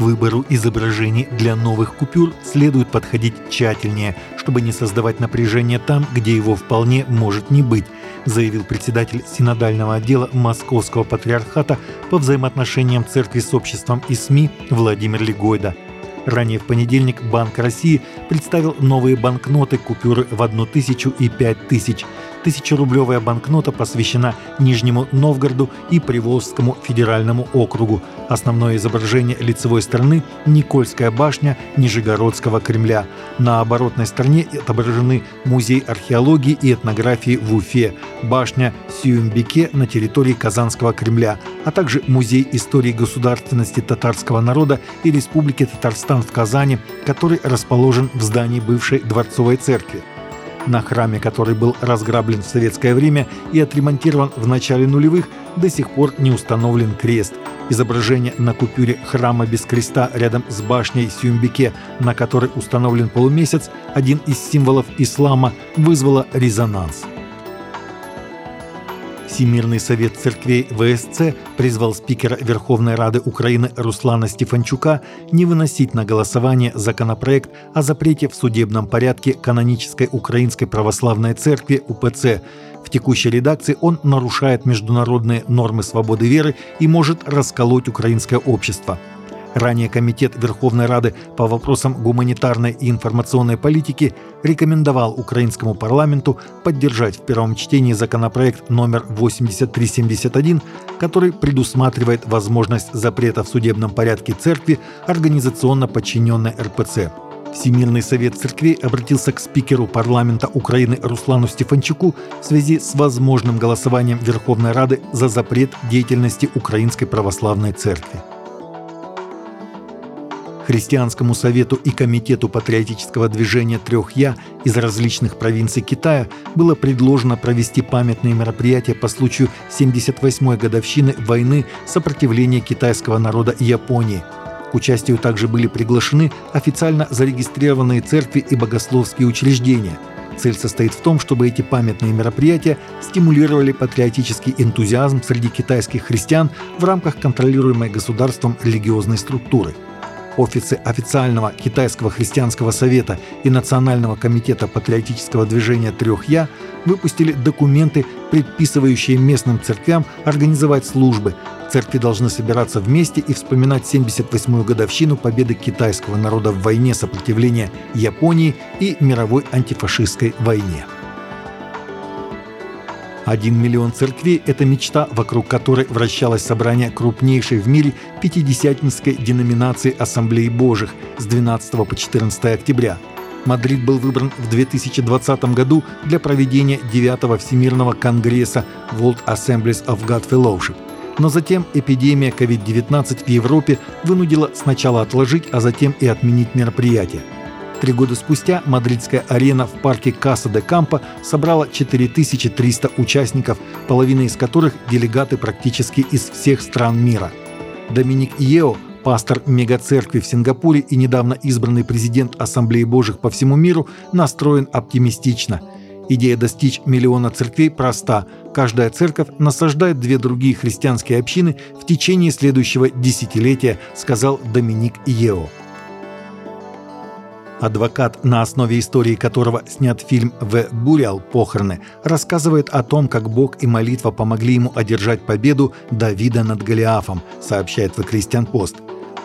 К выбору изображений для новых купюр следует подходить тщательнее, чтобы не создавать напряжение там, где его вполне может не быть, заявил председатель синодального отдела Московского патриархата по взаимоотношениям церкви с обществом и СМИ Владимир Легойда. Ранее в понедельник Банк России представил новые банкноты купюры в одну тысячу и пять тысяч – Тысячерублевая банкнота посвящена Нижнему Новгороду и Приволжскому федеральному округу. Основное изображение лицевой стороны – Никольская башня Нижегородского Кремля. На оборотной стороне отображены Музей археологии и этнографии в Уфе, башня Сюмбике на территории Казанского Кремля, а также Музей истории государственности татарского народа и Республики Татарстан в Казани, который расположен в здании бывшей Дворцовой церкви. На храме, который был разграблен в советское время и отремонтирован в начале нулевых, до сих пор не установлен крест. Изображение на купюре храма без креста рядом с башней Сюмбике, на которой установлен полумесяц, один из символов ислама, вызвало резонанс. Всемирный совет церквей ВСЦ призвал спикера Верховной Рады Украины Руслана Стефанчука не выносить на голосование законопроект о запрете в судебном порядке канонической Украинской Православной Церкви УПЦ. В текущей редакции он нарушает международные нормы свободы веры и может расколоть украинское общество. Ранее Комитет Верховной Рады по вопросам гуманитарной и информационной политики рекомендовал украинскому парламенту поддержать в первом чтении законопроект номер 8371, который предусматривает возможность запрета в судебном порядке церкви, организационно подчиненной РПЦ. Всемирный совет церквей обратился к спикеру парламента Украины Руслану Стефанчуку в связи с возможным голосованием Верховной Рады за запрет деятельности Украинской Православной Церкви. Христианскому совету и Комитету патриотического движения «Трех Я» из различных провинций Китая было предложено провести памятные мероприятия по случаю 78-й годовщины войны сопротивления китайского народа Японии. К участию также были приглашены официально зарегистрированные церкви и богословские учреждения. Цель состоит в том, чтобы эти памятные мероприятия стимулировали патриотический энтузиазм среди китайских христиан в рамках контролируемой государством религиозной структуры – офисы официального Китайского христианского совета и Национального комитета патриотического движения «Трех Я» выпустили документы, предписывающие местным церквям организовать службы. Церкви должны собираться вместе и вспоминать 78-ю годовщину победы китайского народа в войне сопротивления Японии и мировой антифашистской войне. Один миллион церквей – это мечта, вокруг которой вращалось собрание крупнейшей в мире пятидесятнической деноминации Ассамблеи Божьих с 12 по 14 октября. Мадрид был выбран в 2020 году для проведения 9 Всемирного конгресса World Assemblies of God Fellowship. Но затем эпидемия COVID-19 в Европе вынудила сначала отложить, а затем и отменить мероприятие – Три года спустя мадридская арена в парке Каса де Кампо собрала 4300 участников, половина из которых – делегаты практически из всех стран мира. Доминик Иео, пастор мегацеркви в Сингапуре и недавно избранный президент Ассамблеи Божьих по всему миру, настроен оптимистично. Идея достичь миллиона церквей проста. Каждая церковь насаждает две другие христианские общины в течение следующего десятилетия, сказал Доминик Иео. Адвокат, на основе истории которого снят фильм «В Буриал. Похороны», рассказывает о том, как Бог и молитва помогли ему одержать победу Давида над Голиафом, сообщает The Christian Post.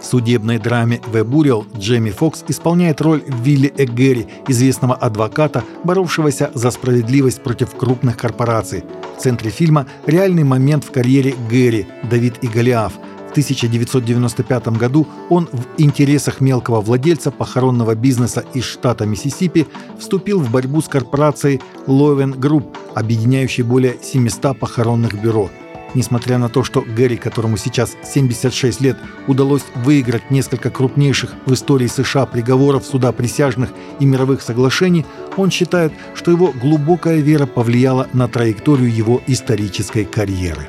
В судебной драме «The Burial» Джейми Фокс исполняет роль Вилли Эггери, известного адвоката, боровшегося за справедливость против крупных корпораций. В центре фильма реальный момент в карьере Гэри «Давид и Голиаф», в 1995 году он в интересах мелкого владельца похоронного бизнеса из штата Миссисипи вступил в борьбу с корпорацией Loven Group, объединяющей более 700 похоронных бюро. Несмотря на то, что Гэри, которому сейчас 76 лет, удалось выиграть несколько крупнейших в истории США приговоров суда присяжных и мировых соглашений, он считает, что его глубокая вера повлияла на траекторию его исторической карьеры.